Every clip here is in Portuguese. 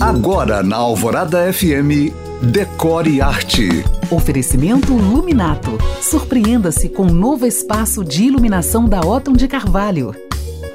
Agora na Alvorada FM, Decore Arte. Oferecimento Luminato. Surpreenda-se com um novo espaço de iluminação da Otton de Carvalho.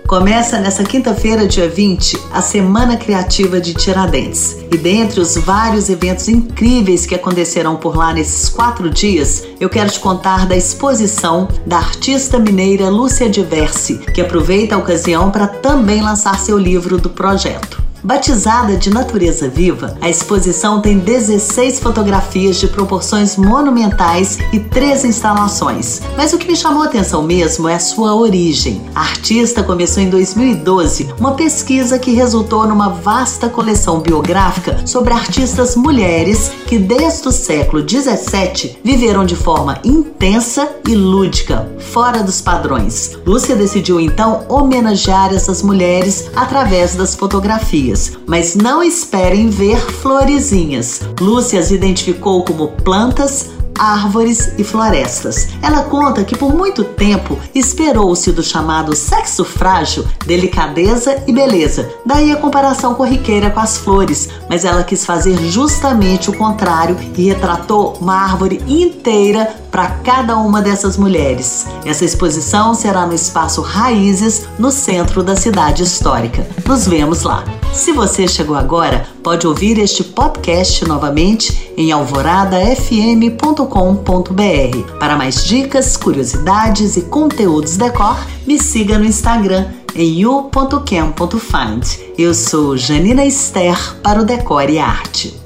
Começa nessa quinta-feira, dia 20, a Semana Criativa de Tiradentes. E dentre os vários eventos incríveis que acontecerão por lá nesses quatro dias, eu quero te contar da exposição da artista mineira Lúcia Diversi, que aproveita a ocasião para também lançar seu livro do projeto. Batizada de natureza viva, a exposição tem 16 fotografias de proporções monumentais e três instalações. Mas o que me chamou a atenção mesmo é a sua origem. A artista começou em 2012 uma pesquisa que resultou numa vasta coleção biográfica sobre artistas mulheres que desde o século 17 viveram de forma intensa e lúdica, fora dos padrões. Lúcia decidiu então homenagear essas mulheres através das fotografias mas não esperem ver florezinhas. Lúcia as identificou como plantas, árvores e florestas. Ela conta que por muito tempo esperou-se do chamado sexo frágil delicadeza e beleza. Daí a comparação corriqueira com as flores, mas ela quis fazer justamente o contrário e retratou uma árvore inteira para cada uma dessas mulheres. Essa exposição será no espaço Raízes, no centro da cidade histórica. Nos vemos lá. Se você chegou agora, pode ouvir este podcast novamente em alvoradafm.com.br. Para mais dicas, curiosidades e conteúdos decor, me siga no Instagram em you.cam.find. Eu sou Janina Esther para o Decore e Arte.